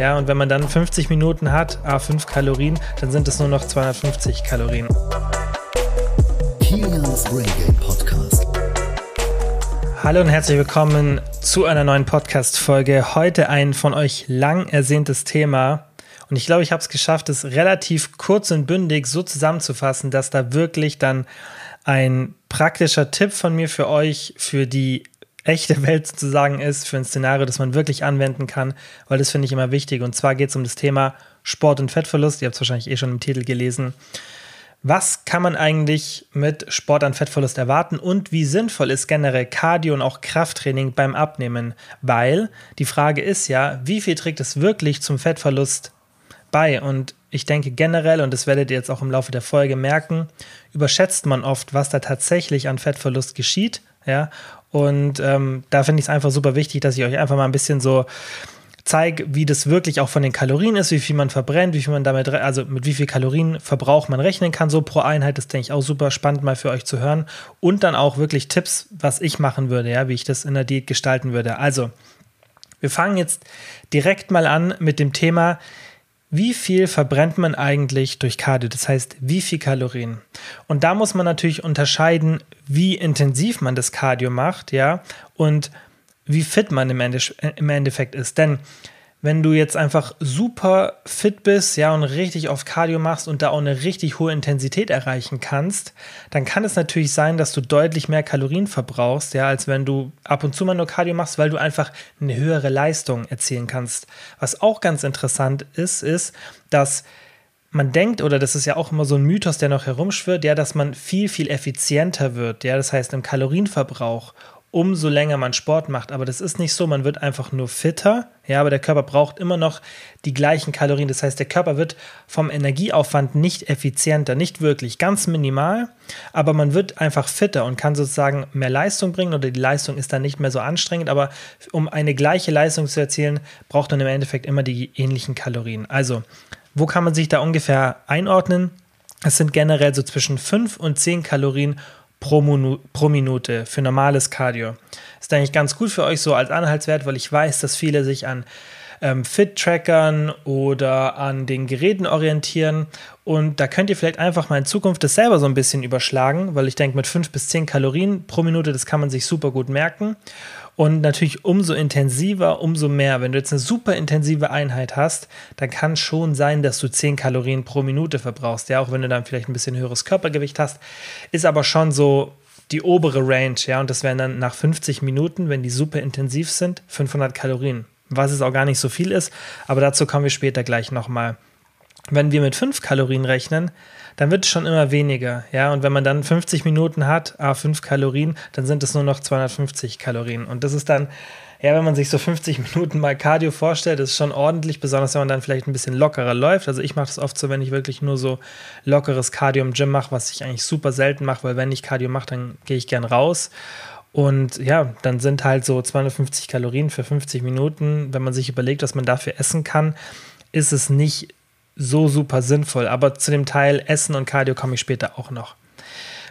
Ja, und wenn man dann 50 Minuten hat, A5 Kalorien, dann sind es nur noch 250 Kalorien. Kilians Brain Game Podcast. Hallo und herzlich willkommen zu einer neuen Podcast-Folge. Heute ein von euch lang ersehntes Thema. Und ich glaube, ich habe es geschafft, es relativ kurz und bündig so zusammenzufassen, dass da wirklich dann ein praktischer Tipp von mir für euch für die echte Welt sozusagen ist, für ein Szenario, das man wirklich anwenden kann, weil das finde ich immer wichtig. Und zwar geht es um das Thema Sport und Fettverlust. Ihr habt es wahrscheinlich eh schon im Titel gelesen. Was kann man eigentlich mit Sport an Fettverlust erwarten und wie sinnvoll ist generell Cardio und auch Krafttraining beim Abnehmen? Weil die Frage ist ja, wie viel trägt es wirklich zum Fettverlust bei? Und ich denke generell, und das werdet ihr jetzt auch im Laufe der Folge merken, überschätzt man oft, was da tatsächlich an Fettverlust geschieht. Ja, und ähm, da finde ich es einfach super wichtig, dass ich euch einfach mal ein bisschen so zeige, wie das wirklich auch von den Kalorien ist, wie viel man verbrennt, wie viel man damit, also mit wie viel Kalorienverbrauch man rechnen kann, so pro Einheit. Das denke ich auch super spannend mal für euch zu hören. Und dann auch wirklich Tipps, was ich machen würde, ja, wie ich das in der Diät gestalten würde. Also, wir fangen jetzt direkt mal an mit dem Thema, wie viel verbrennt man eigentlich durch Cardio? Das heißt, wie viel Kalorien? Und da muss man natürlich unterscheiden, wie intensiv man das Cardio macht, ja, und wie fit man im, Endeffekt ist. Denn wenn du jetzt einfach super fit bist, ja, und richtig oft Cardio machst und da auch eine richtig hohe Intensität erreichen kannst, dann kann es natürlich sein, dass du deutlich mehr Kalorien verbrauchst, ja, als wenn du ab und zu mal nur Cardio machst, weil du einfach eine höhere Leistung erzielen kannst. Was auch ganz interessant ist, ist, dass man denkt, oder das ist ja auch immer so ein Mythos, der noch herumschwirrt, ja, dass man viel, viel effizienter wird, ja, das heißt im Kalorienverbrauch umso länger man Sport macht. Aber das ist nicht so, man wird einfach nur fitter. Ja, aber der Körper braucht immer noch die gleichen Kalorien. Das heißt, der Körper wird vom Energieaufwand nicht effizienter, nicht wirklich, ganz minimal. Aber man wird einfach fitter und kann sozusagen mehr Leistung bringen oder die Leistung ist dann nicht mehr so anstrengend. Aber um eine gleiche Leistung zu erzielen, braucht man im Endeffekt immer die ähnlichen Kalorien. Also, wo kann man sich da ungefähr einordnen? Es sind generell so zwischen 5 und 10 Kalorien pro, pro Minute für normales Cardio. Ist eigentlich ganz gut für euch so als Anhaltswert, weil ich weiß, dass viele sich an ähm, Fit-Trackern oder an den Geräten orientieren. Und da könnt ihr vielleicht einfach mal in Zukunft das selber so ein bisschen überschlagen, weil ich denke, mit 5 bis 10 Kalorien pro Minute, das kann man sich super gut merken. Und natürlich umso intensiver, umso mehr. Wenn du jetzt eine super intensive Einheit hast, dann kann schon sein, dass du 10 Kalorien pro Minute verbrauchst. Ja, auch wenn du dann vielleicht ein bisschen höheres Körpergewicht hast. Ist aber schon so die obere Range. Ja, und das wären dann nach 50 Minuten, wenn die super intensiv sind, 500 Kalorien. Was es auch gar nicht so viel ist. Aber dazu kommen wir später gleich nochmal. Wenn wir mit 5 Kalorien rechnen, dann wird es schon immer weniger. Ja, und wenn man dann 50 Minuten hat, a 5 Kalorien, dann sind es nur noch 250 Kalorien. Und das ist dann, ja, wenn man sich so 50 Minuten mal Cardio vorstellt, ist schon ordentlich, besonders wenn man dann vielleicht ein bisschen lockerer läuft. Also ich mache das oft so, wenn ich wirklich nur so lockeres Cardio im Gym mache, was ich eigentlich super selten mache, weil wenn ich Cardio mache, dann gehe ich gern raus. Und ja, dann sind halt so 250 Kalorien für 50 Minuten. Wenn man sich überlegt, was man dafür essen kann, ist es nicht so super sinnvoll. Aber zu dem Teil Essen und Cardio komme ich später auch noch.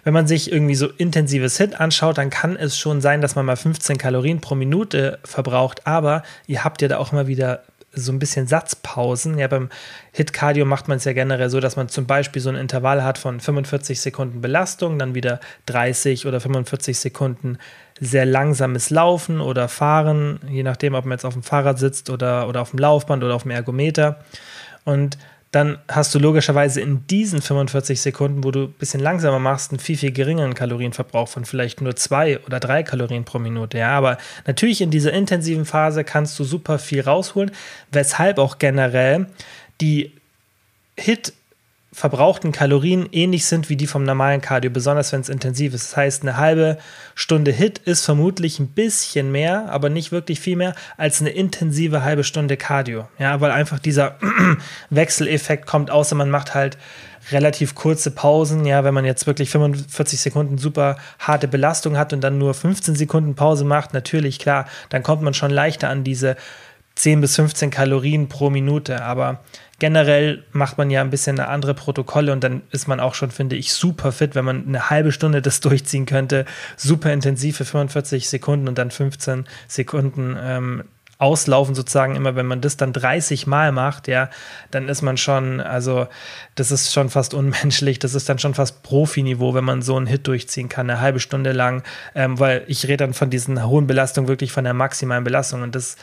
Wenn man sich irgendwie so intensives Hit anschaut, dann kann es schon sein, dass man mal 15 Kalorien pro Minute verbraucht. Aber ihr habt ja da auch immer wieder so ein bisschen Satzpausen. Ja, beim Hit Cardio macht man es ja generell so, dass man zum Beispiel so ein Intervall hat von 45 Sekunden Belastung, dann wieder 30 oder 45 Sekunden sehr langsames Laufen oder Fahren, je nachdem, ob man jetzt auf dem Fahrrad sitzt oder, oder auf dem Laufband oder auf dem Ergometer. Und dann hast du logischerweise in diesen 45 Sekunden, wo du ein bisschen langsamer machst, einen viel, viel geringeren Kalorienverbrauch von vielleicht nur zwei oder drei Kalorien pro Minute. Ja, aber natürlich in dieser intensiven Phase kannst du super viel rausholen, weshalb auch generell die Hit verbrauchten Kalorien ähnlich sind wie die vom normalen Cardio, besonders wenn es intensiv ist. Das heißt, eine halbe Stunde Hit ist vermutlich ein bisschen mehr, aber nicht wirklich viel mehr als eine intensive halbe Stunde Cardio. Ja, weil einfach dieser Wechseleffekt kommt, außer man macht halt relativ kurze Pausen. Ja, wenn man jetzt wirklich 45 Sekunden super harte Belastung hat und dann nur 15 Sekunden Pause macht, natürlich klar, dann kommt man schon leichter an diese 10 bis 15 Kalorien pro Minute. Aber generell macht man ja ein bisschen andere Protokolle und dann ist man auch schon, finde ich, super fit, wenn man eine halbe Stunde das durchziehen könnte. Super intensiv für 45 Sekunden und dann 15 Sekunden ähm, Auslaufen sozusagen immer, wenn man das dann 30 Mal macht, ja, dann ist man schon, also das ist schon fast unmenschlich, das ist dann schon fast Profiniveau, wenn man so einen Hit durchziehen kann, eine halbe Stunde lang, ähm, weil ich rede dann von diesen hohen Belastungen, wirklich von der maximalen Belastung und das,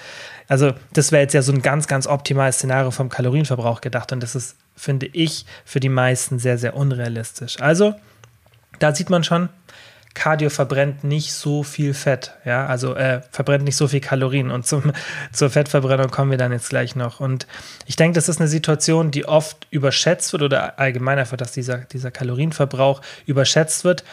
also das wäre jetzt ja so ein ganz, ganz optimales Szenario vom Kalorienverbrauch gedacht und das ist, finde ich, für die meisten sehr, sehr unrealistisch. Also, da sieht man schon, Cardio verbrennt nicht so viel Fett, ja, also äh, verbrennt nicht so viel Kalorien und zum, zur Fettverbrennung kommen wir dann jetzt gleich noch. Und ich denke, das ist eine Situation, die oft überschätzt wird oder allgemein einfach, dass dieser, dieser Kalorienverbrauch überschätzt wird.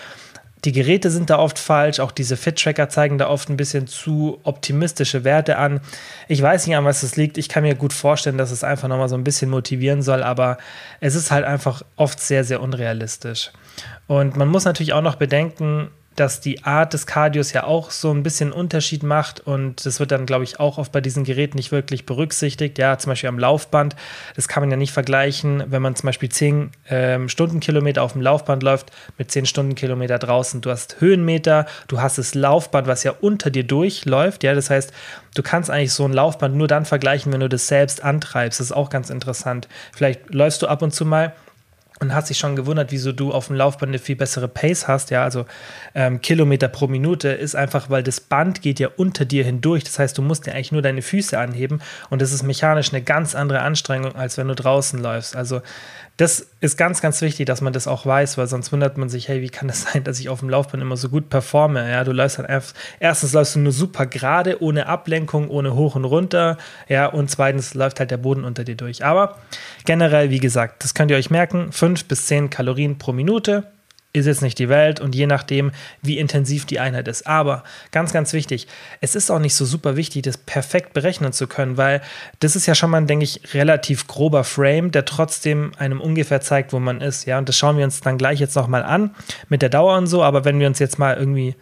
Die Geräte sind da oft falsch, auch diese Fit-Tracker zeigen da oft ein bisschen zu optimistische Werte an. Ich weiß nicht, an was es liegt. Ich kann mir gut vorstellen, dass es einfach nochmal so ein bisschen motivieren soll, aber es ist halt einfach oft sehr, sehr unrealistisch. Und man muss natürlich auch noch bedenken, dass die Art des Cardios ja auch so ein bisschen Unterschied macht und das wird dann, glaube ich, auch oft bei diesen Geräten nicht wirklich berücksichtigt. Ja, zum Beispiel am Laufband, das kann man ja nicht vergleichen, wenn man zum Beispiel 10 ähm, Stundenkilometer auf dem Laufband läuft mit 10 Stundenkilometer draußen. Du hast Höhenmeter, du hast das Laufband, was ja unter dir durchläuft. Ja, das heißt, du kannst eigentlich so ein Laufband nur dann vergleichen, wenn du das selbst antreibst. Das ist auch ganz interessant. Vielleicht läufst du ab und zu mal und hast dich schon gewundert, wieso du auf dem Laufband eine viel bessere Pace hast, ja, also ähm, Kilometer pro Minute, ist einfach, weil das Band geht ja unter dir hindurch. Das heißt, du musst ja eigentlich nur deine Füße anheben und das ist mechanisch eine ganz andere Anstrengung, als wenn du draußen läufst. Also das ist ganz, ganz wichtig, dass man das auch weiß, weil sonst wundert man sich, hey, wie kann das sein, dass ich auf dem Laufband immer so gut performe? Ja, du läufst dann erst, erstens läufst du nur super gerade, ohne Ablenkung, ohne hoch und runter, ja, und zweitens läuft halt der Boden unter dir durch. Aber generell, wie gesagt, das könnt ihr euch merken, fünf bis zehn Kalorien pro Minute ist jetzt nicht die Welt und je nachdem, wie intensiv die Einheit ist. Aber ganz, ganz wichtig, es ist auch nicht so super wichtig, das perfekt berechnen zu können, weil das ist ja schon mal, denke ich, relativ grober Frame, der trotzdem einem ungefähr zeigt, wo man ist. Ja, und das schauen wir uns dann gleich jetzt nochmal an mit der Dauer und so. Aber wenn wir uns jetzt mal irgendwie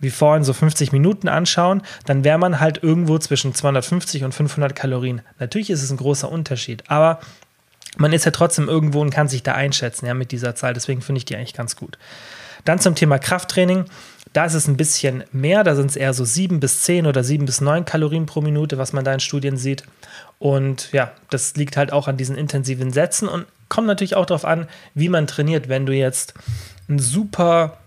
wie vorhin so 50 Minuten anschauen, dann wäre man halt irgendwo zwischen 250 und 500 Kalorien. Natürlich ist es ein großer Unterschied, aber man ist ja trotzdem irgendwo und kann sich da einschätzen, ja, mit dieser Zahl. Deswegen finde ich die eigentlich ganz gut. Dann zum Thema Krafttraining. Da ist es ein bisschen mehr, da sind es eher so sieben bis zehn oder sieben bis neun Kalorien pro Minute, was man da in Studien sieht. Und ja, das liegt halt auch an diesen intensiven Sätzen und kommt natürlich auch darauf an, wie man trainiert. Wenn du jetzt ein super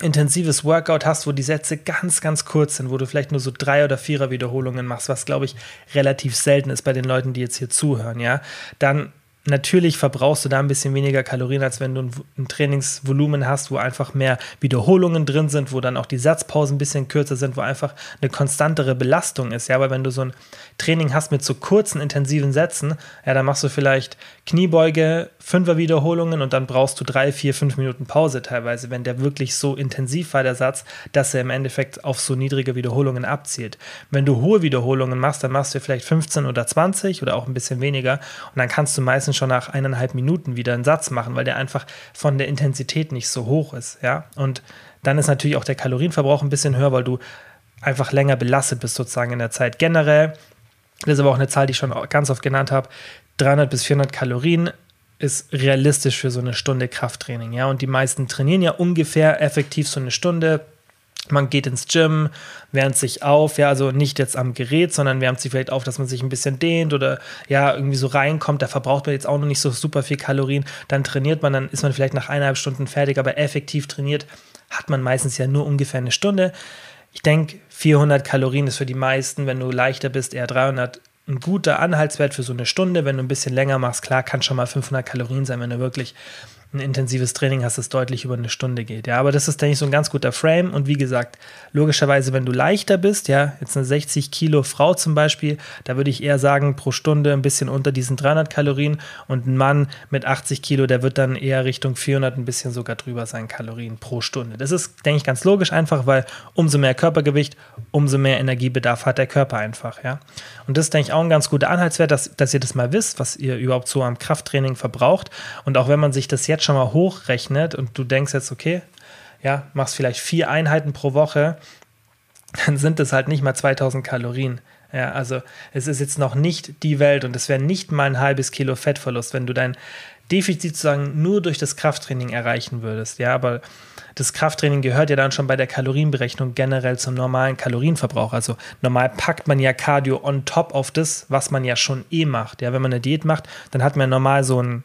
intensives Workout hast, wo die Sätze ganz, ganz kurz sind, wo du vielleicht nur so drei oder vierer Wiederholungen machst, was glaube ich relativ selten ist bei den Leuten, die jetzt hier zuhören, ja, dann Natürlich verbrauchst du da ein bisschen weniger Kalorien, als wenn du ein, Trainingsvolumen hast, wo einfach mehr Wiederholungen drin sind, wo dann auch die Satzpausen ein bisschen kürzer sind, wo einfach eine konstantere Belastung ist. Ja, aber wenn du so ein Training hast mit so kurzen, intensiven Sätzen, ja, dann machst du vielleicht Kniebeuge, Fünfer Wiederholungen und dann brauchst du drei, vier, fünf Minuten Pause teilweise, wenn der wirklich so intensiv war, der Satz, dass er im Endeffekt auf so niedrige Wiederholungen abzielt. Wenn du hohe Wiederholungen machst, dann machst du vielleicht 15 oder 20 oder auch ein bisschen weniger und dann kannst du meistens schon nach eineinhalb Minuten wieder einen Satz machen, weil der einfach von der Intensität nicht so hoch ist. Ja? Und dann ist natürlich auch der Kalorienverbrauch ein bisschen höher, weil du einfach länger belastet bist sozusagen in der Zeit. Generell, das ist aber auch eine Zahl, die ich schon ganz oft genannt habe, 300 bis 400 Kalorien ist realistisch für so eine Stunde Krafttraining. Ja? Und die meisten trainieren ja ungefähr effektiv so eine Stunde, man geht ins Gym, wärmt sich auf, ja, also nicht jetzt am Gerät, sondern wärmt sich vielleicht auf, dass man sich ein bisschen dehnt oder ja, irgendwie so reinkommt. Da verbraucht man jetzt auch noch nicht so super viel Kalorien. Dann trainiert man, dann ist man vielleicht nach eineinhalb Stunden fertig, aber effektiv trainiert hat man meistens ja nur ungefähr eine Stunde. Ich denke, 400 Kalorien ist für die meisten, wenn du leichter bist, eher 300 ein guter Anhaltswert für so eine Stunde. Wenn du ein bisschen länger machst, klar, kann schon mal 500 Kalorien sein, wenn du wirklich ein intensives Training hast, das deutlich über eine Stunde geht. Ja, aber das ist, denke ich, so ein ganz guter Frame. Und wie gesagt, logischerweise, wenn du leichter bist, ja, jetzt eine 60 Kilo Frau zum Beispiel, da würde ich eher sagen, pro Stunde ein bisschen unter diesen 300 Kalorien. Und ein Mann mit 80 Kilo, der wird dann eher Richtung 400, ein bisschen sogar drüber sein Kalorien pro Stunde. Das ist, denke ich, ganz logisch einfach, weil umso mehr Körpergewicht, umso mehr Energiebedarf hat der Körper einfach, ja. Und das ist, denke ich, auch ein ganz guter Anhaltswert, dass, dass ihr das mal wisst, was ihr überhaupt so am Krafttraining verbraucht. Und auch wenn man sich das jetzt schon mal hochrechnet und du denkst jetzt, okay, ja, machst vielleicht vier Einheiten pro Woche, dann sind es halt nicht mal 2000 Kalorien. Ja, also es ist jetzt noch nicht die Welt und es wäre nicht mal ein halbes Kilo Fettverlust, wenn du dein Defizit sozusagen nur durch das Krafttraining erreichen würdest. Ja, aber das Krafttraining gehört ja dann schon bei der Kalorienberechnung generell zum normalen Kalorienverbrauch. Also normal packt man ja Cardio on top auf das, was man ja schon eh macht. Ja, wenn man eine Diät macht, dann hat man normal so einen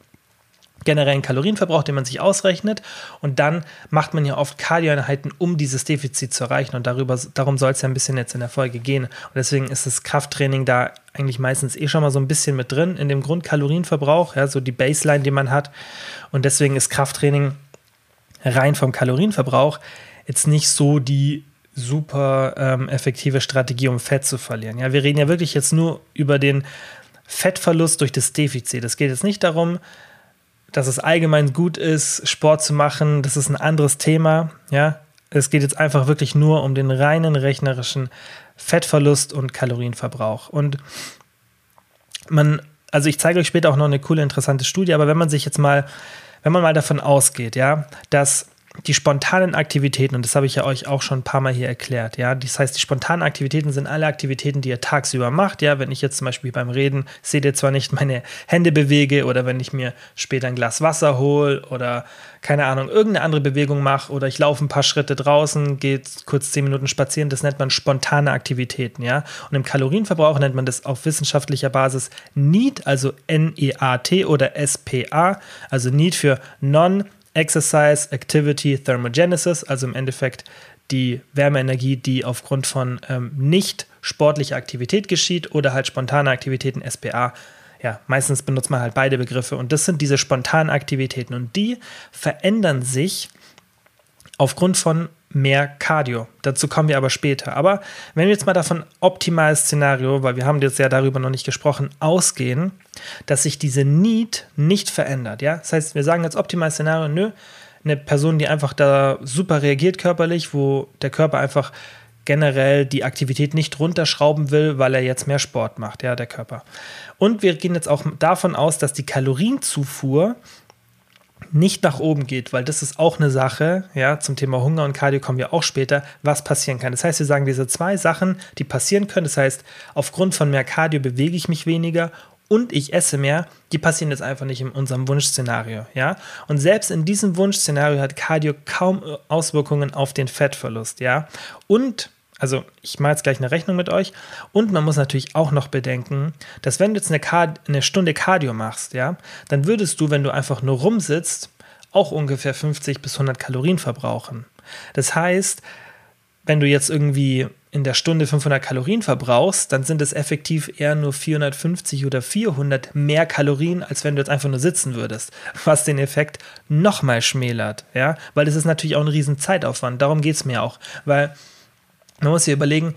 generellen Kalorienverbrauch, den man sich ausrechnet. Und dann macht man ja oft Kardioeinheiten, um dieses Defizit zu erreichen. Und darüber, darum soll es ja ein bisschen jetzt in der Folge gehen. Und deswegen ist das Krafttraining da eigentlich meistens eh schon mal so ein bisschen mit drin in dem Grundkalorienverbrauch, ja, so die Baseline, die man hat. Und deswegen ist Krafttraining rein vom Kalorienverbrauch jetzt nicht so die super ähm, effektive Strategie, um Fett zu verlieren. Ja, wir reden ja wirklich jetzt nur über den Fettverlust durch das Defizit. Es geht jetzt nicht darum, dass es allgemein gut ist, Sport zu machen. Das ist ein anderes Thema. Ja, es geht jetzt einfach wirklich nur um den reinen rechnerischen Fettverlust und Kalorienverbrauch. Und man, also ich zeige euch später auch noch eine coole, interessante Studie, aber wenn man sich jetzt mal wenn man mal davon ausgeht, ja, dass die spontanen Aktivitäten, und das habe ich ja euch auch schon ein paar Mal hier erklärt, ja, das heißt, die spontanen Aktivitäten sind alle Aktivitäten, die ihr tagsüber macht, ja, wenn ich jetzt zum Beispiel beim Reden, seht ihr zwar nicht meine Hände bewege oder wenn ich mir später ein Glas Wasser hole oder keine Ahnung, irgendeine andere Bewegung mache oder ich laufe ein paar Schritte draußen, gehe kurz zehn Minuten spazieren, das nennt man spontane Aktivitäten, ja, und im Kalorienverbrauch nennt man das auf wissenschaftlicher Basis NEAT, also N-E-A-T oder S-P-A, also NEAT für Non- Exercise, Activity, Thermogenesis, also im Endeffekt die Wärmeenergie, die aufgrund von ähm, nicht sportlicher Aktivität geschieht oder halt spontane Aktivitäten, SPA. Ja, meistens benutzt man halt beide Begriffe und das sind diese spontanen Aktivitäten und die verändern sich aufgrund von mehr Cardio. Dazu kommen wir aber später. Aber wenn wir jetzt mal davon optimales Szenario, weil wir haben jetzt ja darüber noch nicht gesprochen, ausgehen, dass sich diese Need nicht verändert. Ja? Das heißt, wir sagen jetzt optimales Szenario, nö, eine Person, die einfach da super reagiert körperlich, wo der Körper einfach generell die Aktivität nicht runterschrauben will, weil er jetzt mehr Sport macht, ja, der Körper. Und wir gehen jetzt auch davon aus, dass die Kalorienzufuhr nicht nach oben geht, weil das ist auch eine Sache, ja, zum Thema Hunger und Cardio kommen wir auch später, was passieren kann. Das heißt, wir sagen diese zwei Sachen, die passieren können. Das heißt, aufgrund von mehr Cardio bewege ich mich weniger und ich esse mehr, die passieren jetzt einfach nicht in unserem Wunschszenario, ja? Und selbst in diesem Wunschszenario hat Cardio kaum Auswirkungen auf den Fettverlust, ja? Und also ich mache jetzt gleich eine Rechnung mit euch. Und man muss natürlich auch noch bedenken, dass wenn du jetzt eine, Card eine Stunde Cardio machst, ja, dann würdest du, wenn du einfach nur rumsitzt, auch ungefähr 50 bis 100 Kalorien verbrauchen. Das heißt, wenn du jetzt irgendwie in der Stunde 500 Kalorien verbrauchst, dann sind es effektiv eher nur 450 oder 400 mehr Kalorien, als wenn du jetzt einfach nur sitzen würdest, was den Effekt nochmal schmälert, ja, weil es ist natürlich auch ein riesen Zeitaufwand, darum geht es mir auch, weil man muss sich überlegen,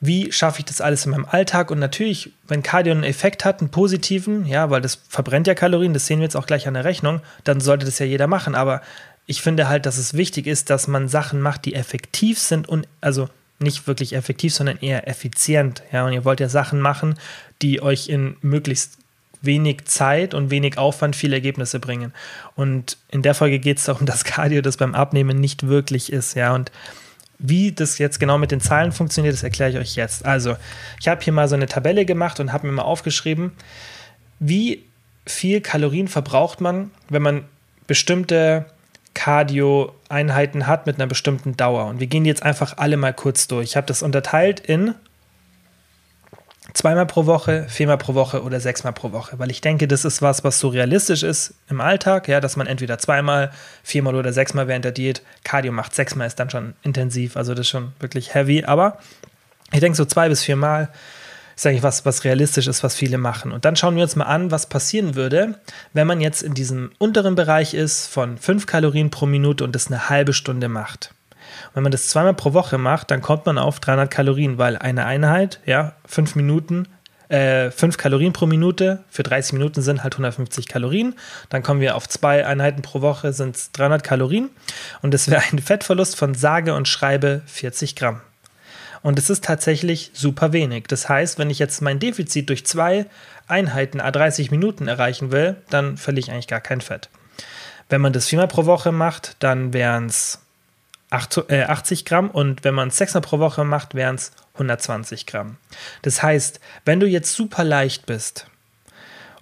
wie schaffe ich das alles in meinem Alltag? Und natürlich, wenn Cardio einen Effekt hat, einen positiven, ja, weil das verbrennt ja Kalorien, das sehen wir jetzt auch gleich an der Rechnung, dann sollte das ja jeder machen. Aber ich finde halt, dass es wichtig ist, dass man Sachen macht, die effektiv sind und also nicht wirklich effektiv, sondern eher effizient. Ja, und ihr wollt ja Sachen machen, die euch in möglichst wenig Zeit und wenig Aufwand viele Ergebnisse bringen. Und in der Folge geht es darum, dass Cardio das beim Abnehmen nicht wirklich ist. Ja, und wie das jetzt genau mit den Zahlen funktioniert, das erkläre ich euch jetzt. Also, ich habe hier mal so eine Tabelle gemacht und habe mir mal aufgeschrieben, wie viel Kalorien verbraucht man, wenn man bestimmte Cardio-Einheiten hat mit einer bestimmten Dauer. Und wir gehen jetzt einfach alle mal kurz durch. Ich habe das unterteilt in zweimal pro Woche, viermal pro Woche oder sechsmal pro Woche, weil ich denke, das ist was, was so realistisch ist im Alltag, ja, dass man entweder zweimal, viermal oder sechsmal während der Diät Cardio macht. Sechsmal ist dann schon intensiv, also das ist schon wirklich heavy, aber ich denke so zwei bis viermal ist eigentlich was, was realistisch ist, was viele machen. Und dann schauen wir uns mal an, was passieren würde, wenn man jetzt in diesem unteren Bereich ist von 5 Kalorien pro Minute und das eine halbe Stunde macht. Wenn man das zweimal pro Woche macht, dann kommt man auf 300 Kalorien, weil eine Einheit, ja, fünf Minuten, äh, 5 Kalorien pro Minute für 30 Minuten sind halt 150 Kalorien. Dann kommen wir auf zwei Einheiten pro Woche, sind es 300 Kalorien. Und das wäre ein Fettverlust von sage und schreibe 40 Gramm. Und es ist tatsächlich super wenig. Das heißt, wenn ich jetzt mein Defizit durch zwei Einheiten a 30 Minuten erreichen will, dann verliere ich eigentlich gar kein Fett. Wenn man das viermal pro Woche macht, dann wären es 80 äh, Gramm und wenn man es sechsmal pro Woche macht, wären es 120 Gramm. Das heißt, wenn du jetzt super leicht bist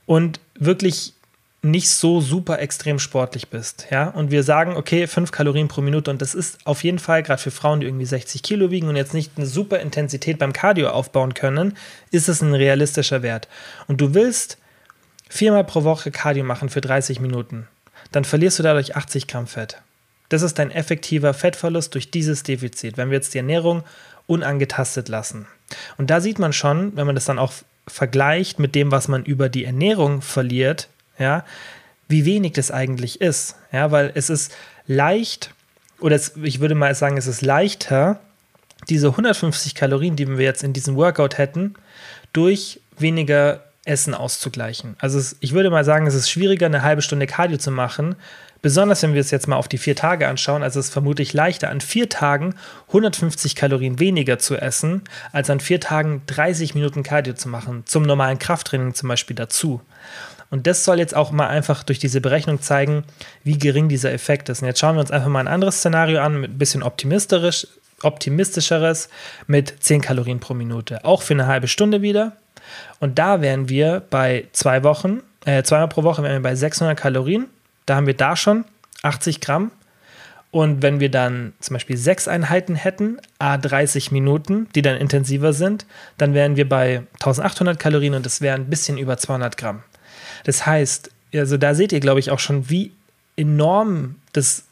und wirklich nicht so super extrem sportlich bist, ja, und wir sagen, okay, 5 Kalorien pro Minute und das ist auf jeden Fall, gerade für Frauen, die irgendwie 60 Kilo wiegen und jetzt nicht eine super Intensität beim Cardio aufbauen können, ist es ein realistischer Wert. Und du willst viermal pro Woche Cardio machen für 30 Minuten, dann verlierst du dadurch 80 Gramm Fett. Das ist dein effektiver Fettverlust durch dieses Defizit, wenn wir jetzt die Ernährung unangetastet lassen. Und da sieht man schon, wenn man das dann auch vergleicht mit dem, was man über die Ernährung verliert, ja, wie wenig das eigentlich ist. Ja, weil es ist leicht, oder es, ich würde mal sagen, es ist leichter, diese 150 Kalorien, die wir jetzt in diesem Workout hätten, durch weniger Essen auszugleichen. Also es, ich würde mal sagen, es ist schwieriger, eine halbe Stunde Cardio zu machen, besonders wenn wir es jetzt mal auf die vier Tage anschauen. Also es ist vermutlich leichter, an vier Tagen 150 Kalorien weniger zu essen, als an vier Tagen 30 Minuten Cardio zu machen, zum normalen Krafttraining zum Beispiel dazu. Und das soll jetzt auch mal einfach durch diese Berechnung zeigen, wie gering dieser Effekt ist. Und jetzt schauen wir uns einfach mal ein anderes Szenario an, ein bisschen optimistisch, optimistischeres, mit 10 Kalorien pro Minute. Auch für eine halbe Stunde wieder. Und da wären wir bei zwei Wochen, äh, zweimal pro Woche wären wir bei 600 Kalorien. Da haben wir da schon 80 Gramm. Und wenn wir dann zum Beispiel sechs Einheiten hätten, a 30 Minuten, die dann intensiver sind, dann wären wir bei 1800 Kalorien und das wären ein bisschen über 200 Gramm. Das heißt, also da seht ihr, glaube ich, auch schon, wie enorm das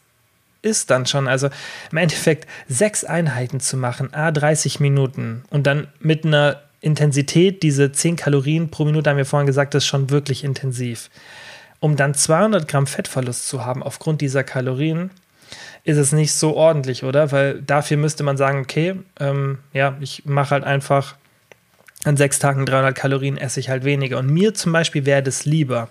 ist dann schon. Also im Endeffekt sechs Einheiten zu machen, a 30 Minuten und dann mit einer Intensität, diese 10 Kalorien pro Minute, haben wir vorhin gesagt, das ist schon wirklich intensiv. Um dann 200 Gramm Fettverlust zu haben aufgrund dieser Kalorien, ist es nicht so ordentlich, oder? Weil dafür müsste man sagen, okay, ähm, ja, ich mache halt einfach an sechs Tagen 300 Kalorien esse ich halt weniger. Und mir zum Beispiel wäre das lieber.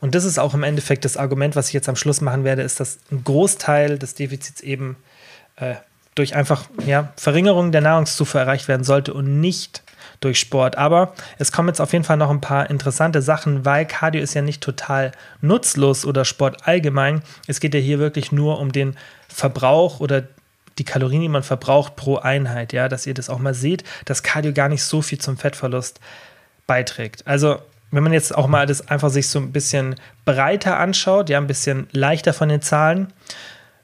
Und das ist auch im Endeffekt das Argument, was ich jetzt am Schluss machen werde, ist, dass ein Großteil des Defizits eben äh, durch einfach ja, Verringerung der Nahrungszufuhr erreicht werden sollte und nicht durch Sport. Aber es kommen jetzt auf jeden Fall noch ein paar interessante Sachen, weil Cardio ist ja nicht total nutzlos oder Sport allgemein. Es geht ja hier wirklich nur um den Verbrauch oder die Kalorien, die man verbraucht pro Einheit, ja, dass ihr das auch mal seht, dass Cardio gar nicht so viel zum Fettverlust beiträgt. Also, wenn man jetzt auch mal das einfach sich so ein bisschen breiter anschaut, ja, ein bisschen leichter von den Zahlen,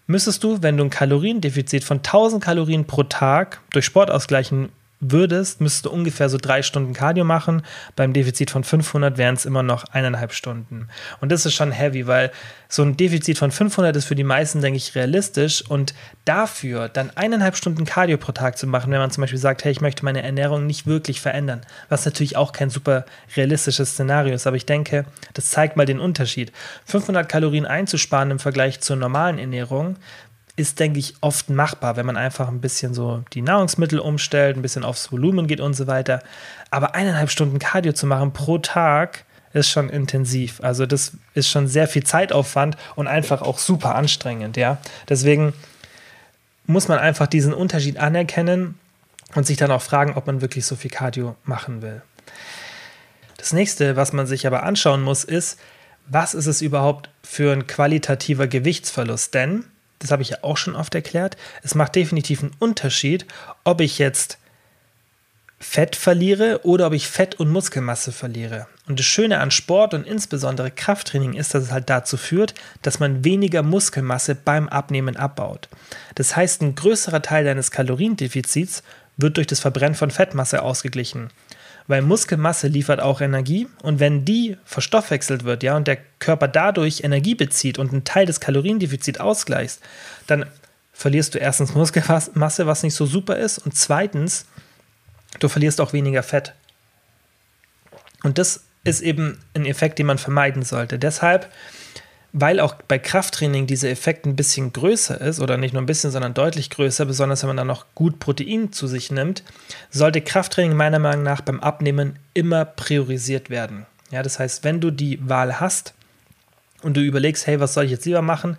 müsstest du, wenn du ein Kaloriendefizit von 1000 Kalorien pro Tag durch Sport ausgleichen würdest, müsstest du ungefähr so drei Stunden Cardio machen. Beim Defizit von 500 wären es immer noch eineinhalb Stunden. Und das ist schon heavy, weil so ein Defizit von 500 ist für die meisten, denke ich, realistisch. Und dafür dann eineinhalb Stunden Cardio pro Tag zu machen, wenn man zum Beispiel sagt, hey, ich möchte meine Ernährung nicht wirklich verändern, was natürlich auch kein super realistisches Szenario ist. Aber ich denke, das zeigt mal den Unterschied. 500 Kalorien einzusparen im Vergleich zur normalen Ernährung ist, denke ich, oft machbar, wenn man einfach ein bisschen so die Nahrungsmittel umstellt, ein bisschen aufs Volumen geht und so weiter. Aber eineinhalb Stunden Cardio zu machen pro Tag ist schon intensiv. Also das ist schon sehr viel Zeitaufwand und einfach auch super anstrengend, ja. Deswegen muss man einfach diesen Unterschied anerkennen und sich dann auch fragen, ob man wirklich so viel Cardio machen will. Das nächste, was man sich aber anschauen muss, ist, was ist es überhaupt für ein qualitativer Gewichtsverlust? Denn das habe ich ja auch schon oft erklärt, es macht definitiv einen Unterschied, ob ich jetzt Fett verliere oder ob ich Fett und Muskelmasse verliere. Und das Schöne an Sport und insbesondere Krafttraining ist, dass es halt dazu führt, dass man weniger Muskelmasse beim Abnehmen abbaut. Das heißt, ein größerer Teil deines Kaloriendefizits wird durch das Verbrennen von Fettmasse ausgeglichen weil Muskelmasse liefert auch Energie und wenn die verstoffwechselt wird, ja, und der Körper dadurch Energie bezieht und einen Teil des Kaloriendefizits ausgleicht, dann verlierst du erstens Muskelmasse, was nicht so super ist, und zweitens, du verlierst auch weniger Fett. Und das ist eben ein Effekt, den man vermeiden sollte. Deshalb weil auch bei Krafttraining dieser Effekt ein bisschen größer ist, oder nicht nur ein bisschen, sondern deutlich größer, besonders wenn man dann noch gut Protein zu sich nimmt, sollte Krafttraining meiner Meinung nach beim Abnehmen immer priorisiert werden. Ja, das heißt, wenn du die Wahl hast und du überlegst, hey, was soll ich jetzt lieber machen,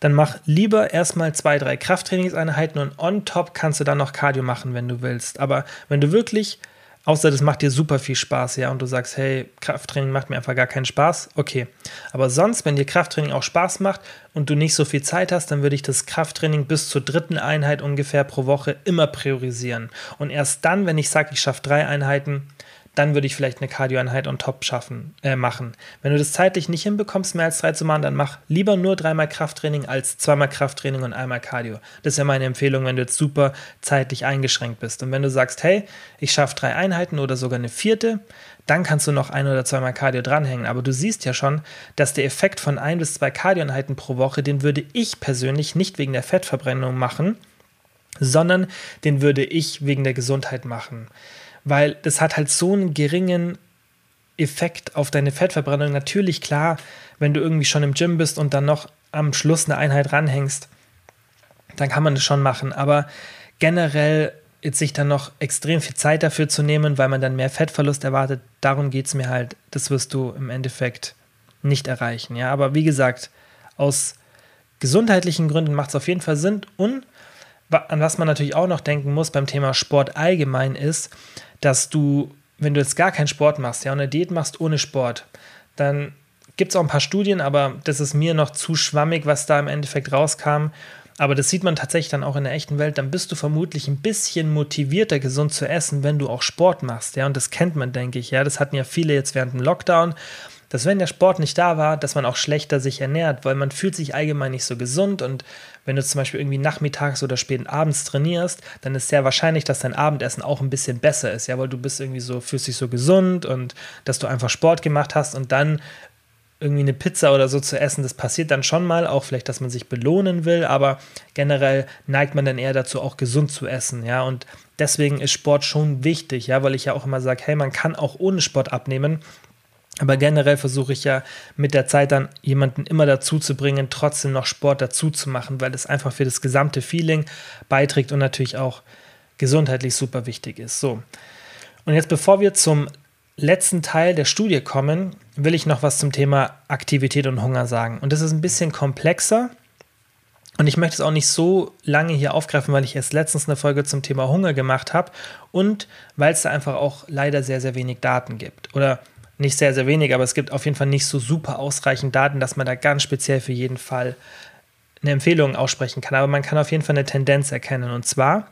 dann mach lieber erstmal zwei, drei Krafttrainingseinheiten und on top kannst du dann noch Cardio machen, wenn du willst. Aber wenn du wirklich Außer das macht dir super viel Spaß, ja, und du sagst, hey, Krafttraining macht mir einfach gar keinen Spaß, okay. Aber sonst, wenn dir Krafttraining auch Spaß macht und du nicht so viel Zeit hast, dann würde ich das Krafttraining bis zur dritten Einheit ungefähr pro Woche immer priorisieren. Und erst dann, wenn ich sage, ich schaffe drei Einheiten, dann würde ich vielleicht eine Cardioeinheit on top schaffen, äh, machen. Wenn du das zeitlich nicht hinbekommst, mehr als drei zu machen, dann mach lieber nur dreimal Krafttraining als zweimal Krafttraining und einmal Cardio. Das ist ja meine Empfehlung, wenn du jetzt super zeitlich eingeschränkt bist. Und wenn du sagst, hey, ich schaffe drei Einheiten oder sogar eine vierte, dann kannst du noch ein oder zweimal Cardio dranhängen. Aber du siehst ja schon, dass der Effekt von ein bis zwei Cardioeinheiten pro Woche, den würde ich persönlich nicht wegen der Fettverbrennung machen, sondern den würde ich wegen der Gesundheit machen weil das hat halt so einen geringen Effekt auf deine Fettverbrennung. Natürlich klar, wenn du irgendwie schon im Gym bist und dann noch am Schluss eine Einheit ranhängst, dann kann man das schon machen. Aber generell jetzt sich dann noch extrem viel Zeit dafür zu nehmen, weil man dann mehr Fettverlust erwartet, darum geht es mir halt. Das wirst du im Endeffekt nicht erreichen. Ja, aber wie gesagt, aus gesundheitlichen Gründen macht es auf jeden Fall Sinn. Und an was man natürlich auch noch denken muss beim Thema Sport allgemein ist, dass du, wenn du jetzt gar keinen Sport machst, ja, und eine Diät machst ohne Sport, dann gibt es auch ein paar Studien, aber das ist mir noch zu schwammig, was da im Endeffekt rauskam. Aber das sieht man tatsächlich dann auch in der echten Welt. Dann bist du vermutlich ein bisschen motivierter, gesund zu essen, wenn du auch Sport machst. Ja, und das kennt man, denke ich. Ja, das hatten ja viele jetzt während dem Lockdown dass wenn der Sport nicht da war, dass man auch schlechter sich ernährt, weil man fühlt sich allgemein nicht so gesund und wenn du zum Beispiel irgendwie nachmittags oder späten abends trainierst, dann ist sehr wahrscheinlich, dass dein Abendessen auch ein bisschen besser ist, ja, weil du bist irgendwie so, fühlst dich so gesund und dass du einfach Sport gemacht hast und dann irgendwie eine Pizza oder so zu essen, das passiert dann schon mal, auch vielleicht, dass man sich belohnen will, aber generell neigt man dann eher dazu, auch gesund zu essen, ja, und deswegen ist Sport schon wichtig, ja, weil ich ja auch immer sage, hey, man kann auch ohne Sport abnehmen, aber generell versuche ich ja mit der Zeit dann jemanden immer dazu zu bringen, trotzdem noch Sport dazu zu machen, weil es einfach für das gesamte Feeling beiträgt und natürlich auch gesundheitlich super wichtig ist. So. Und jetzt, bevor wir zum letzten Teil der Studie kommen, will ich noch was zum Thema Aktivität und Hunger sagen. Und das ist ein bisschen komplexer. Und ich möchte es auch nicht so lange hier aufgreifen, weil ich erst letztens eine Folge zum Thema Hunger gemacht habe und weil es da einfach auch leider sehr, sehr wenig Daten gibt. Oder nicht sehr, sehr wenig, aber es gibt auf jeden Fall nicht so super ausreichend Daten, dass man da ganz speziell für jeden Fall eine Empfehlung aussprechen kann. Aber man kann auf jeden Fall eine Tendenz erkennen. Und zwar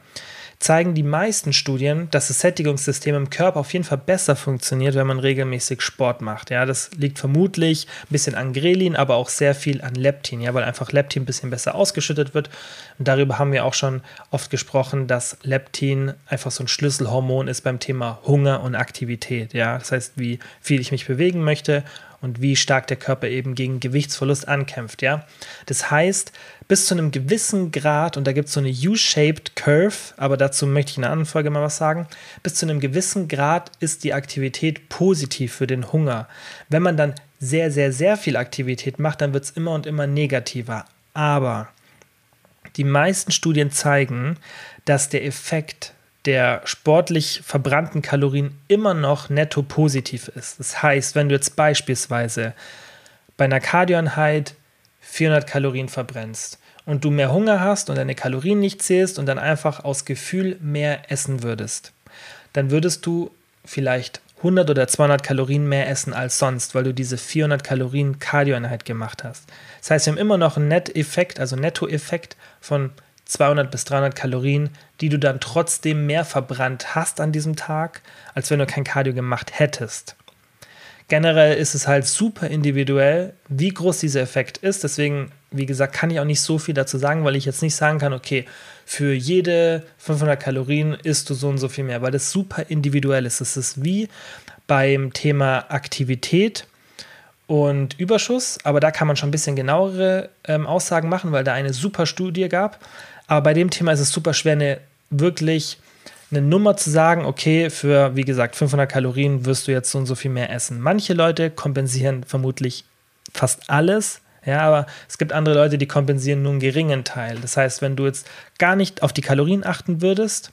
zeigen die meisten Studien, dass das Sättigungssystem im Körper auf jeden Fall besser funktioniert, wenn man regelmäßig Sport macht. Ja, das liegt vermutlich ein bisschen an Grelin, aber auch sehr viel an Leptin, ja, weil einfach Leptin ein bisschen besser ausgeschüttet wird. Und darüber haben wir auch schon oft gesprochen, dass Leptin einfach so ein Schlüsselhormon ist beim Thema Hunger und Aktivität. Ja, das heißt, wie viel ich mich bewegen möchte und wie stark der Körper eben gegen Gewichtsverlust ankämpft. Ja? Das heißt, bis zu einem gewissen Grad, und da gibt es so eine U-shaped Curve, aber dazu möchte ich in einer anderen Folge mal was sagen, bis zu einem gewissen Grad ist die Aktivität positiv für den Hunger. Wenn man dann sehr, sehr, sehr viel Aktivität macht, dann wird es immer und immer negativer. Aber die meisten Studien zeigen, dass der Effekt der sportlich verbrannten Kalorien immer noch netto positiv ist. Das heißt, wenn du jetzt beispielsweise bei einer Kardioeinheit 400 Kalorien verbrennst und du mehr Hunger hast und deine Kalorien nicht zählst und dann einfach aus Gefühl mehr essen würdest, dann würdest du vielleicht 100 oder 200 Kalorien mehr essen als sonst, weil du diese 400 Kalorien Kardioeinheit gemacht hast. Das heißt, wir haben immer noch einen Net-Effekt, also Netto-Effekt von 200 bis 300 Kalorien, die du dann trotzdem mehr verbrannt hast an diesem Tag, als wenn du kein Cardio gemacht hättest. Generell ist es halt super individuell, wie groß dieser Effekt ist. Deswegen, wie gesagt, kann ich auch nicht so viel dazu sagen, weil ich jetzt nicht sagen kann, okay, für jede 500 Kalorien isst du so und so viel mehr, weil das super individuell ist. Es ist wie beim Thema Aktivität und Überschuss, aber da kann man schon ein bisschen genauere ähm, Aussagen machen, weil da eine super Studie gab. Aber bei dem Thema ist es super schwer, eine wirklich eine Nummer zu sagen, okay, für, wie gesagt, 500 Kalorien wirst du jetzt so und so viel mehr essen. Manche Leute kompensieren vermutlich fast alles, ja, aber es gibt andere Leute, die kompensieren nur einen geringen Teil. Das heißt, wenn du jetzt gar nicht auf die Kalorien achten würdest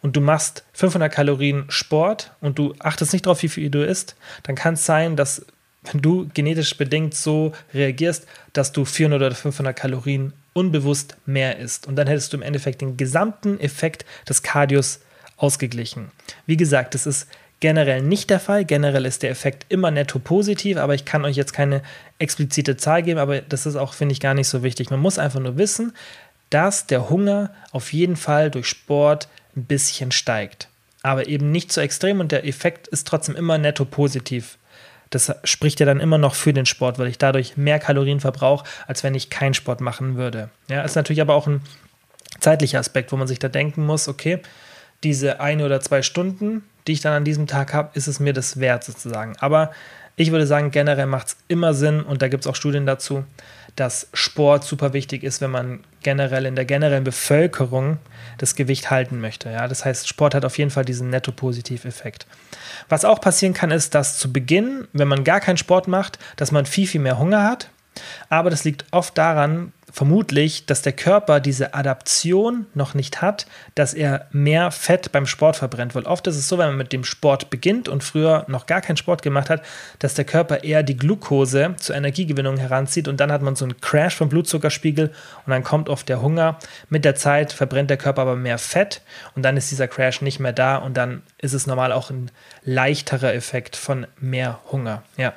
und du machst 500 Kalorien Sport und du achtest nicht darauf, wie viel du isst, dann kann es sein, dass wenn du genetisch bedingt so reagierst, dass du 400 oder 500 Kalorien unbewusst mehr isst. Und dann hättest du im Endeffekt den gesamten Effekt des Cardios ausgeglichen. Wie gesagt, das ist generell nicht der Fall. Generell ist der Effekt immer netto positiv, aber ich kann euch jetzt keine explizite Zahl geben, aber das ist auch, finde ich, gar nicht so wichtig. Man muss einfach nur wissen, dass der Hunger auf jeden Fall durch Sport ein bisschen steigt. aber eben nicht so extrem und der Effekt ist trotzdem immer netto positiv. Das spricht ja dann immer noch für den Sport, weil ich dadurch mehr Kalorien verbrauche, als wenn ich keinen Sport machen würde. Ja, ist natürlich aber auch ein zeitlicher Aspekt, wo man sich da denken muss, okay, diese eine oder zwei Stunden, die ich dann an diesem Tag habe, ist es mir das wert sozusagen. Aber ich würde sagen, generell macht es immer Sinn und da gibt es auch Studien dazu, dass Sport super wichtig ist, wenn man generell in der generellen Bevölkerung das Gewicht halten möchte. Ja? Das heißt, Sport hat auf jeden Fall diesen Netto-Positiv-Effekt. Was auch passieren kann, ist, dass zu Beginn, wenn man gar keinen Sport macht, dass man viel, viel mehr Hunger hat aber das liegt oft daran, vermutlich, dass der Körper diese Adaption noch nicht hat, dass er mehr Fett beim Sport verbrennt. Weil oft ist es so, wenn man mit dem Sport beginnt und früher noch gar keinen Sport gemacht hat, dass der Körper eher die Glucose zur Energiegewinnung heranzieht und dann hat man so einen Crash vom Blutzuckerspiegel und dann kommt oft der Hunger. Mit der Zeit verbrennt der Körper aber mehr Fett und dann ist dieser Crash nicht mehr da und dann ist es normal auch ein leichterer Effekt von mehr Hunger. Ja.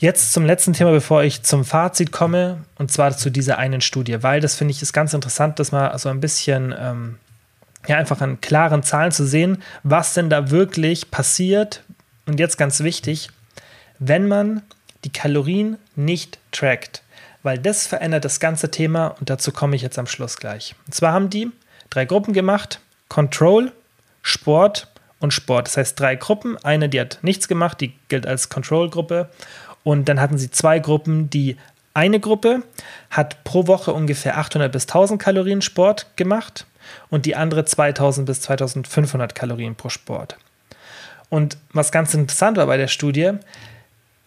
Jetzt zum letzten Thema, bevor ich zum Fazit komme, und zwar zu dieser einen Studie, weil das finde ich ist ganz interessant, das mal so ein bisschen, ähm, ja, einfach an klaren Zahlen zu sehen, was denn da wirklich passiert. Und jetzt ganz wichtig, wenn man die Kalorien nicht trackt, weil das verändert das ganze Thema und dazu komme ich jetzt am Schluss gleich. Und zwar haben die drei Gruppen gemacht: Control, Sport und Sport. Das heißt drei Gruppen. Eine, die hat nichts gemacht, die gilt als Control-Gruppe und dann hatten sie zwei Gruppen, die eine Gruppe hat pro Woche ungefähr 800 bis 1000 Kalorien Sport gemacht und die andere 2000 bis 2500 Kalorien pro Sport. Und was ganz interessant war bei der Studie,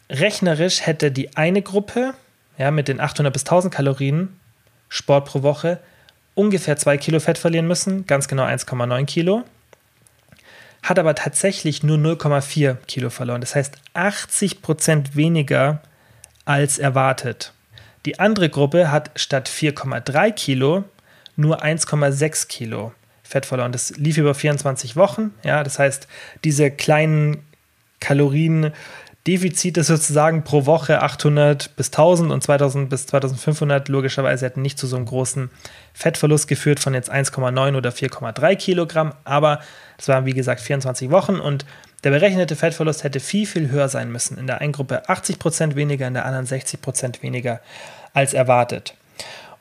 rechnerisch hätte die eine Gruppe ja, mit den 800 bis 1000 Kalorien Sport pro Woche ungefähr 2 Kilo Fett verlieren müssen, ganz genau 1,9 Kilo hat aber tatsächlich nur 0,4 Kilo verloren. Das heißt 80 Prozent weniger als erwartet. Die andere Gruppe hat statt 4,3 Kilo nur 1,6 Kilo Fett verloren. Das lief über 24 Wochen. Ja, das heißt, diese kleinen Kalorien Defizite sozusagen pro Woche 800 bis 1000 und 2000 bis 2500 logischerweise hätten nicht zu so einem großen Fettverlust geführt von jetzt 1,9 oder 4,3 Kilogramm, aber es waren wie gesagt 24 Wochen und der berechnete Fettverlust hätte viel, viel höher sein müssen. In der einen Gruppe 80 Prozent weniger, in der anderen 60 Prozent weniger als erwartet.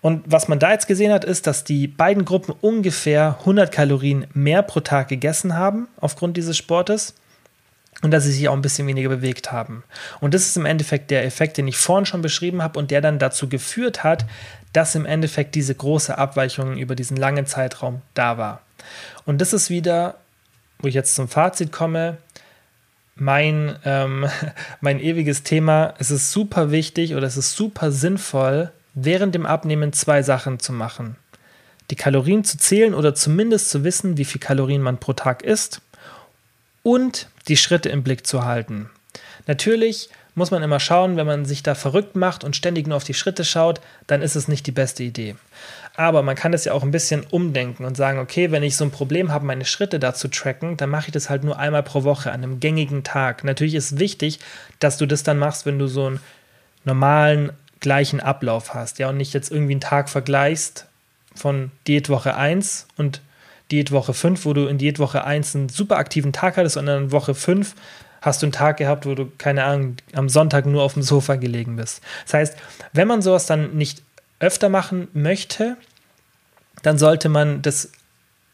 Und was man da jetzt gesehen hat, ist, dass die beiden Gruppen ungefähr 100 Kalorien mehr pro Tag gegessen haben aufgrund dieses Sportes und dass sie sich auch ein bisschen weniger bewegt haben. Und das ist im Endeffekt der Effekt, den ich vorhin schon beschrieben habe und der dann dazu geführt hat, dass im Endeffekt diese große Abweichung über diesen langen Zeitraum da war. Und das ist wieder, wo ich jetzt zum Fazit komme, mein, ähm, mein ewiges Thema. Es ist super wichtig oder es ist super sinnvoll, während dem Abnehmen zwei Sachen zu machen. Die Kalorien zu zählen oder zumindest zu wissen, wie viel Kalorien man pro Tag isst und die Schritte im Blick zu halten. Natürlich muss man immer schauen, wenn man sich da verrückt macht und ständig nur auf die Schritte schaut, dann ist es nicht die beste Idee. Aber man kann das ja auch ein bisschen umdenken und sagen, okay, wenn ich so ein Problem habe, meine Schritte da zu tracken, dann mache ich das halt nur einmal pro Woche an einem gängigen Tag. Natürlich ist wichtig, dass du das dann machst, wenn du so einen normalen gleichen Ablauf hast, ja, und nicht jetzt irgendwie einen Tag vergleichst von Diätwoche 1 und Diätwoche 5, wo du in Diätwoche 1 einen super aktiven Tag hattest und in Woche 5 hast du einen Tag gehabt, wo du, keine Ahnung, am Sonntag nur auf dem Sofa gelegen bist. Das heißt, wenn man sowas dann nicht öfter machen möchte, dann sollte man das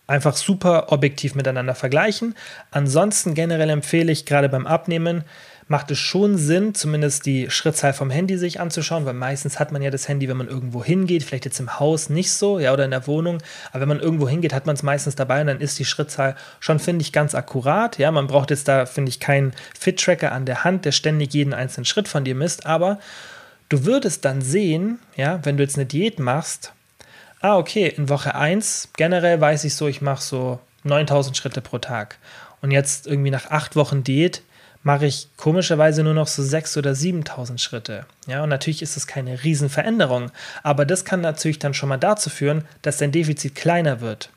einfach super objektiv miteinander vergleichen. Ansonsten generell empfehle ich gerade beim Abnehmen, macht es schon Sinn, zumindest die Schrittzahl vom Handy sich anzuschauen, weil meistens hat man ja das Handy, wenn man irgendwo hingeht, vielleicht jetzt im Haus nicht so, ja, oder in der Wohnung, aber wenn man irgendwo hingeht, hat man es meistens dabei und dann ist die Schrittzahl schon, finde ich, ganz akkurat, ja, man braucht jetzt da, finde ich, keinen Fit-Tracker an der Hand, der ständig jeden einzelnen Schritt von dir misst, aber du würdest dann sehen, ja, wenn du jetzt eine Diät machst, ah, okay, in Woche 1 generell weiß ich so, ich mache so 9000 Schritte pro Tag. Und jetzt irgendwie nach acht Wochen Diät mache ich komischerweise nur noch so 6.000 oder 7.000 Schritte. Ja, und natürlich ist es keine Riesenveränderung, aber das kann natürlich dann schon mal dazu führen, dass dein Defizit kleiner wird.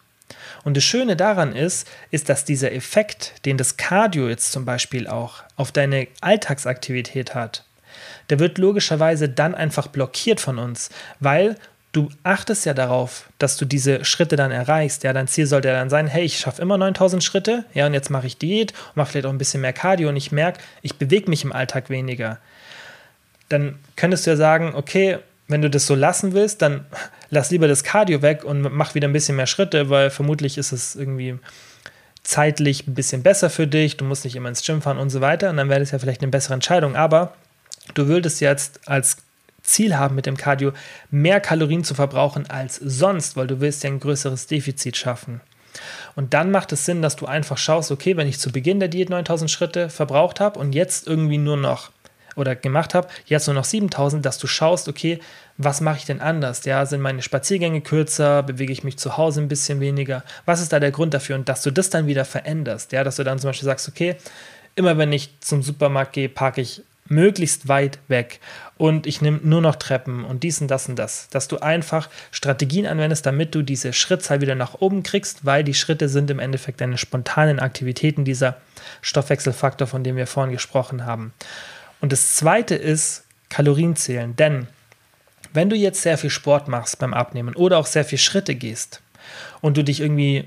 Und das Schöne daran ist, ist, dass dieser Effekt, den das Cardio jetzt zum Beispiel auch auf deine Alltagsaktivität hat, der wird logischerweise dann einfach blockiert von uns, weil du achtest ja darauf, dass du diese Schritte dann erreichst. Ja, dein Ziel sollte ja dann sein, hey, ich schaffe immer 9000 Schritte, ja, und jetzt mache ich Diät und mache vielleicht auch ein bisschen mehr Cardio und ich merke, ich bewege mich im Alltag weniger. Dann könntest du ja sagen, okay, wenn du das so lassen willst, dann lass lieber das Cardio weg und mach wieder ein bisschen mehr Schritte, weil vermutlich ist es irgendwie zeitlich ein bisschen besser für dich, du musst nicht immer ins Gym fahren und so weiter und dann wäre das ja vielleicht eine bessere Entscheidung, aber du würdest jetzt als Ziel haben mit dem Cardio, mehr Kalorien zu verbrauchen als sonst, weil du willst ja ein größeres Defizit schaffen. Und dann macht es Sinn, dass du einfach schaust, okay, wenn ich zu Beginn der Diät 9000 Schritte verbraucht habe und jetzt irgendwie nur noch oder gemacht habe, jetzt nur noch 7000, dass du schaust, okay, was mache ich denn anders? Ja, sind meine Spaziergänge kürzer, bewege ich mich zu Hause ein bisschen weniger? Was ist da der Grund dafür? Und dass du das dann wieder veränderst, ja, dass du dann zum Beispiel sagst, okay, immer wenn ich zum Supermarkt gehe, parke ich möglichst weit weg. Und ich nehme nur noch Treppen und dies und das und das, dass du einfach Strategien anwendest, damit du diese Schrittzahl wieder nach oben kriegst, weil die Schritte sind im Endeffekt deine spontanen Aktivitäten, dieser Stoffwechselfaktor, von dem wir vorhin gesprochen haben. Und das zweite ist Kalorienzählen, denn wenn du jetzt sehr viel Sport machst beim Abnehmen oder auch sehr viel Schritte gehst und du dich irgendwie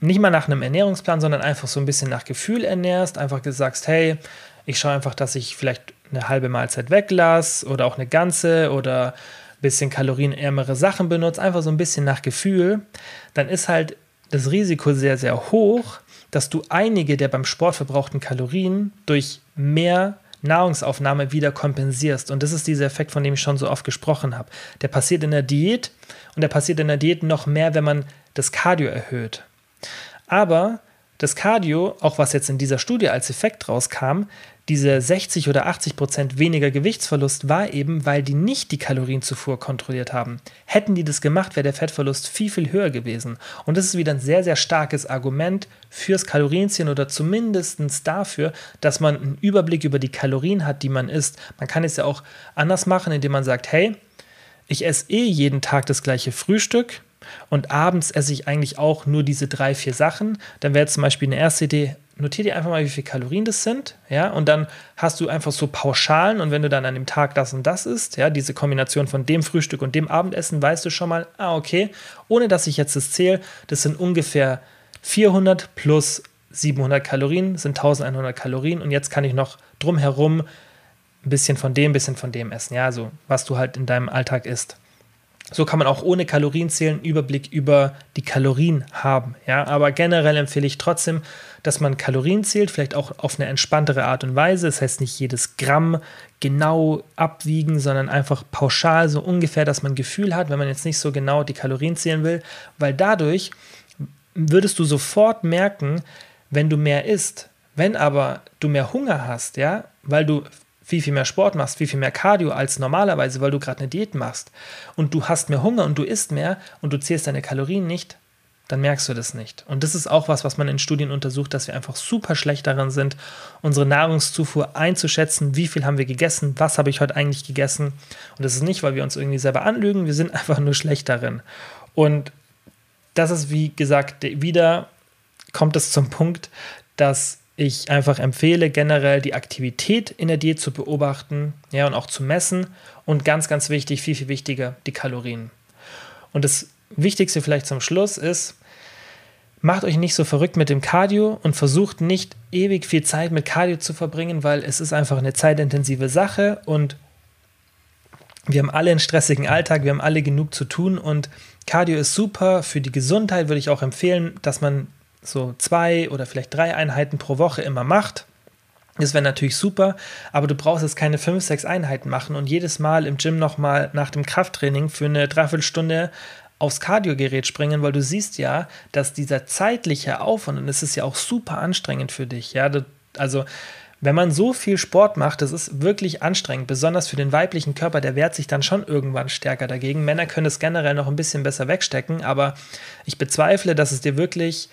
nicht mal nach einem Ernährungsplan, sondern einfach so ein bisschen nach Gefühl ernährst, einfach gesagt, hey, ich schaue einfach, dass ich vielleicht eine halbe Mahlzeit weglasse oder auch eine ganze oder ein bisschen kalorienärmere Sachen benutze, einfach so ein bisschen nach Gefühl, dann ist halt das Risiko sehr, sehr hoch, dass du einige der beim Sport verbrauchten Kalorien durch mehr Nahrungsaufnahme wieder kompensierst. Und das ist dieser Effekt, von dem ich schon so oft gesprochen habe. Der passiert in der Diät und der passiert in der Diät noch mehr, wenn man das Cardio erhöht. Aber das Cardio, auch was jetzt in dieser Studie als Effekt rauskam, diese 60 oder 80 Prozent weniger Gewichtsverlust war eben, weil die nicht die Kalorienzufuhr kontrolliert haben. Hätten die das gemacht, wäre der Fettverlust viel, viel höher gewesen. Und das ist wieder ein sehr, sehr starkes Argument fürs Kalorienziehen oder zumindest dafür, dass man einen Überblick über die Kalorien hat, die man isst. Man kann es ja auch anders machen, indem man sagt, hey, ich esse eh jeden Tag das gleiche Frühstück, und abends esse ich eigentlich auch nur diese drei, vier Sachen. Dann wäre zum Beispiel eine erste Idee, notiere dir einfach mal, wie viele Kalorien das sind, ja, und dann hast du einfach so Pauschalen und wenn du dann an dem Tag das und das isst, ja, diese Kombination von dem Frühstück und dem Abendessen, weißt du schon mal, ah, okay, ohne dass ich jetzt das zähle, das sind ungefähr 400 plus 700 Kalorien, sind 1100 Kalorien und jetzt kann ich noch drumherum ein bisschen von dem, ein bisschen von dem essen, ja, so, was du halt in deinem Alltag isst. So kann man auch ohne Kalorienzählen Überblick über die Kalorien haben. Ja, aber generell empfehle ich trotzdem, dass man Kalorien zählt, vielleicht auch auf eine entspanntere Art und Weise. Das heißt nicht jedes Gramm genau abwiegen, sondern einfach pauschal so ungefähr, dass man ein Gefühl hat, wenn man jetzt nicht so genau die Kalorien zählen will, weil dadurch würdest du sofort merken, wenn du mehr isst. Wenn aber du mehr Hunger hast, ja, weil du viel, viel mehr Sport machst, viel, viel mehr Cardio als normalerweise, weil du gerade eine Diät machst und du hast mehr Hunger und du isst mehr und du zählst deine Kalorien nicht, dann merkst du das nicht. Und das ist auch was, was man in Studien untersucht, dass wir einfach super schlecht daran sind, unsere Nahrungszufuhr einzuschätzen, wie viel haben wir gegessen, was habe ich heute eigentlich gegessen. Und das ist nicht, weil wir uns irgendwie selber anlügen, wir sind einfach nur schlecht darin. Und das ist, wie gesagt, wieder kommt es zum Punkt, dass ich einfach empfehle, generell die Aktivität in der Diät zu beobachten, ja, und auch zu messen. Und ganz, ganz wichtig, viel, viel wichtiger, die Kalorien. Und das Wichtigste vielleicht zum Schluss ist, macht euch nicht so verrückt mit dem Cardio und versucht nicht ewig viel Zeit mit Cardio zu verbringen, weil es ist einfach eine zeitintensive Sache und wir haben alle einen stressigen Alltag, wir haben alle genug zu tun und Cardio ist super für die Gesundheit, würde ich auch empfehlen, dass man so zwei oder vielleicht drei Einheiten pro Woche immer macht. Das wäre natürlich super, aber du brauchst jetzt keine fünf, sechs Einheiten machen und jedes Mal im Gym nochmal nach dem Krafttraining für eine Dreiviertelstunde aufs Kardiogerät springen, weil du siehst ja, dass dieser zeitliche Aufwand, und es ist ja auch super anstrengend für dich, ja, also wenn man so viel Sport macht, das ist wirklich anstrengend, besonders für den weiblichen Körper, der wehrt sich dann schon irgendwann stärker dagegen. Männer können es generell noch ein bisschen besser wegstecken, aber ich bezweifle, dass es dir wirklich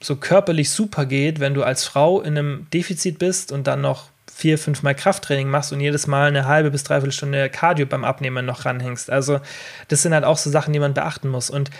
so körperlich super geht, wenn du als Frau in einem Defizit bist und dann noch vier, fünf Mal Krafttraining machst und jedes Mal eine halbe bis dreiviertel Stunde Cardio beim Abnehmen noch ranhängst. Also das sind halt auch so Sachen, die man beachten muss. Und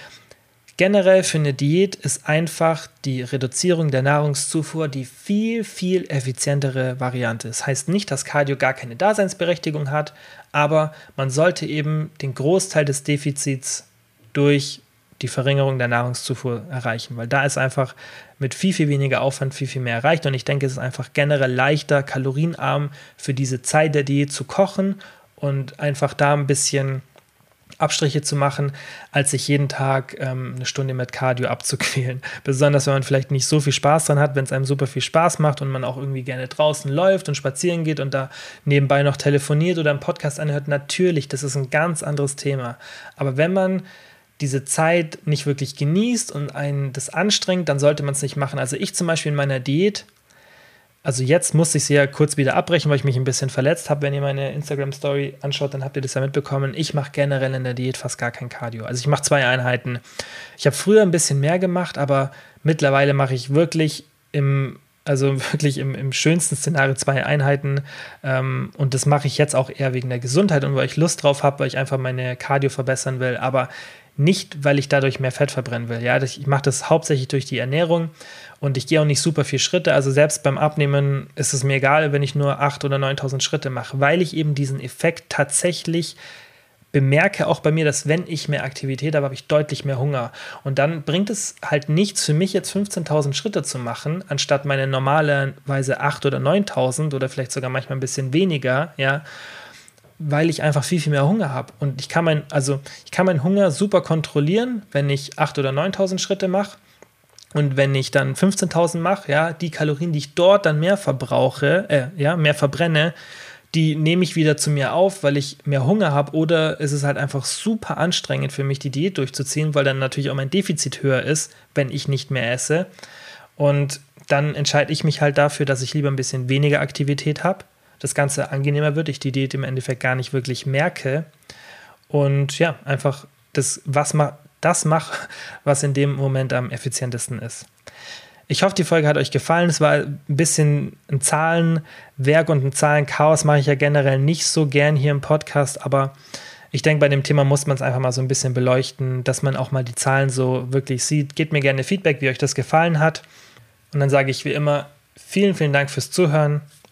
Generell für eine Diät ist einfach die Reduzierung der Nahrungszufuhr die viel, viel effizientere Variante. Das heißt nicht, dass Cardio gar keine Daseinsberechtigung hat, aber man sollte eben den Großteil des Defizits durch die Verringerung der Nahrungszufuhr erreichen, weil da ist einfach mit viel, viel weniger Aufwand viel, viel mehr erreicht. Und ich denke, es ist einfach generell leichter, kalorienarm für diese Zeit der Diät zu kochen und einfach da ein bisschen Abstriche zu machen, als sich jeden Tag ähm, eine Stunde mit Cardio abzuquälen. Besonders wenn man vielleicht nicht so viel Spaß dran hat, wenn es einem super viel Spaß macht und man auch irgendwie gerne draußen läuft und spazieren geht und da nebenbei noch telefoniert oder einen Podcast anhört. Natürlich, das ist ein ganz anderes Thema. Aber wenn man diese Zeit nicht wirklich genießt und einen das anstrengt, dann sollte man es nicht machen. Also ich zum Beispiel in meiner Diät also jetzt musste ich sie ja kurz wieder abbrechen, weil ich mich ein bisschen verletzt habe. Wenn ihr meine Instagram-Story anschaut, dann habt ihr das ja mitbekommen. Ich mache generell in der Diät fast gar kein Cardio. Also ich mache zwei Einheiten. Ich habe früher ein bisschen mehr gemacht, aber mittlerweile mache ich wirklich im, also wirklich im, im schönsten Szenario zwei Einheiten. Ähm, und das mache ich jetzt auch eher wegen der Gesundheit und weil ich Lust drauf habe, weil ich einfach meine Cardio verbessern will. Aber nicht, weil ich dadurch mehr Fett verbrennen will. Ja, ich mache das hauptsächlich durch die Ernährung und ich gehe auch nicht super viel Schritte. Also selbst beim Abnehmen ist es mir egal, wenn ich nur 8.000 oder 9.000 Schritte mache, weil ich eben diesen Effekt tatsächlich bemerke auch bei mir, dass wenn ich mehr Aktivität habe, habe ich deutlich mehr Hunger. Und dann bringt es halt nichts für mich jetzt 15.000 Schritte zu machen, anstatt meine normalerweise 8.000 oder 9.000 oder vielleicht sogar manchmal ein bisschen weniger, ja, weil ich einfach viel, viel mehr Hunger habe. Und ich kann, mein, also ich kann meinen Hunger super kontrollieren, wenn ich 8.000 oder 9.000 Schritte mache. Und wenn ich dann 15.000 mache, ja, die Kalorien, die ich dort dann mehr verbrauche, äh, ja, mehr verbrenne, die nehme ich wieder zu mir auf, weil ich mehr Hunger habe. Oder es ist halt einfach super anstrengend für mich, die Diät durchzuziehen, weil dann natürlich auch mein Defizit höher ist, wenn ich nicht mehr esse. Und dann entscheide ich mich halt dafür, dass ich lieber ein bisschen weniger Aktivität habe, das Ganze angenehmer wird, ich die Diät im Endeffekt gar nicht wirklich merke. Und ja, einfach das, was ma das mache, was in dem Moment am effizientesten ist. Ich hoffe, die Folge hat euch gefallen. Es war ein bisschen ein Zahlenwerk und ein Zahlenchaos mache ich ja generell nicht so gern hier im Podcast, aber ich denke, bei dem Thema muss man es einfach mal so ein bisschen beleuchten, dass man auch mal die Zahlen so wirklich sieht. Gebt mir gerne Feedback, wie euch das gefallen hat. Und dann sage ich wie immer vielen, vielen Dank fürs Zuhören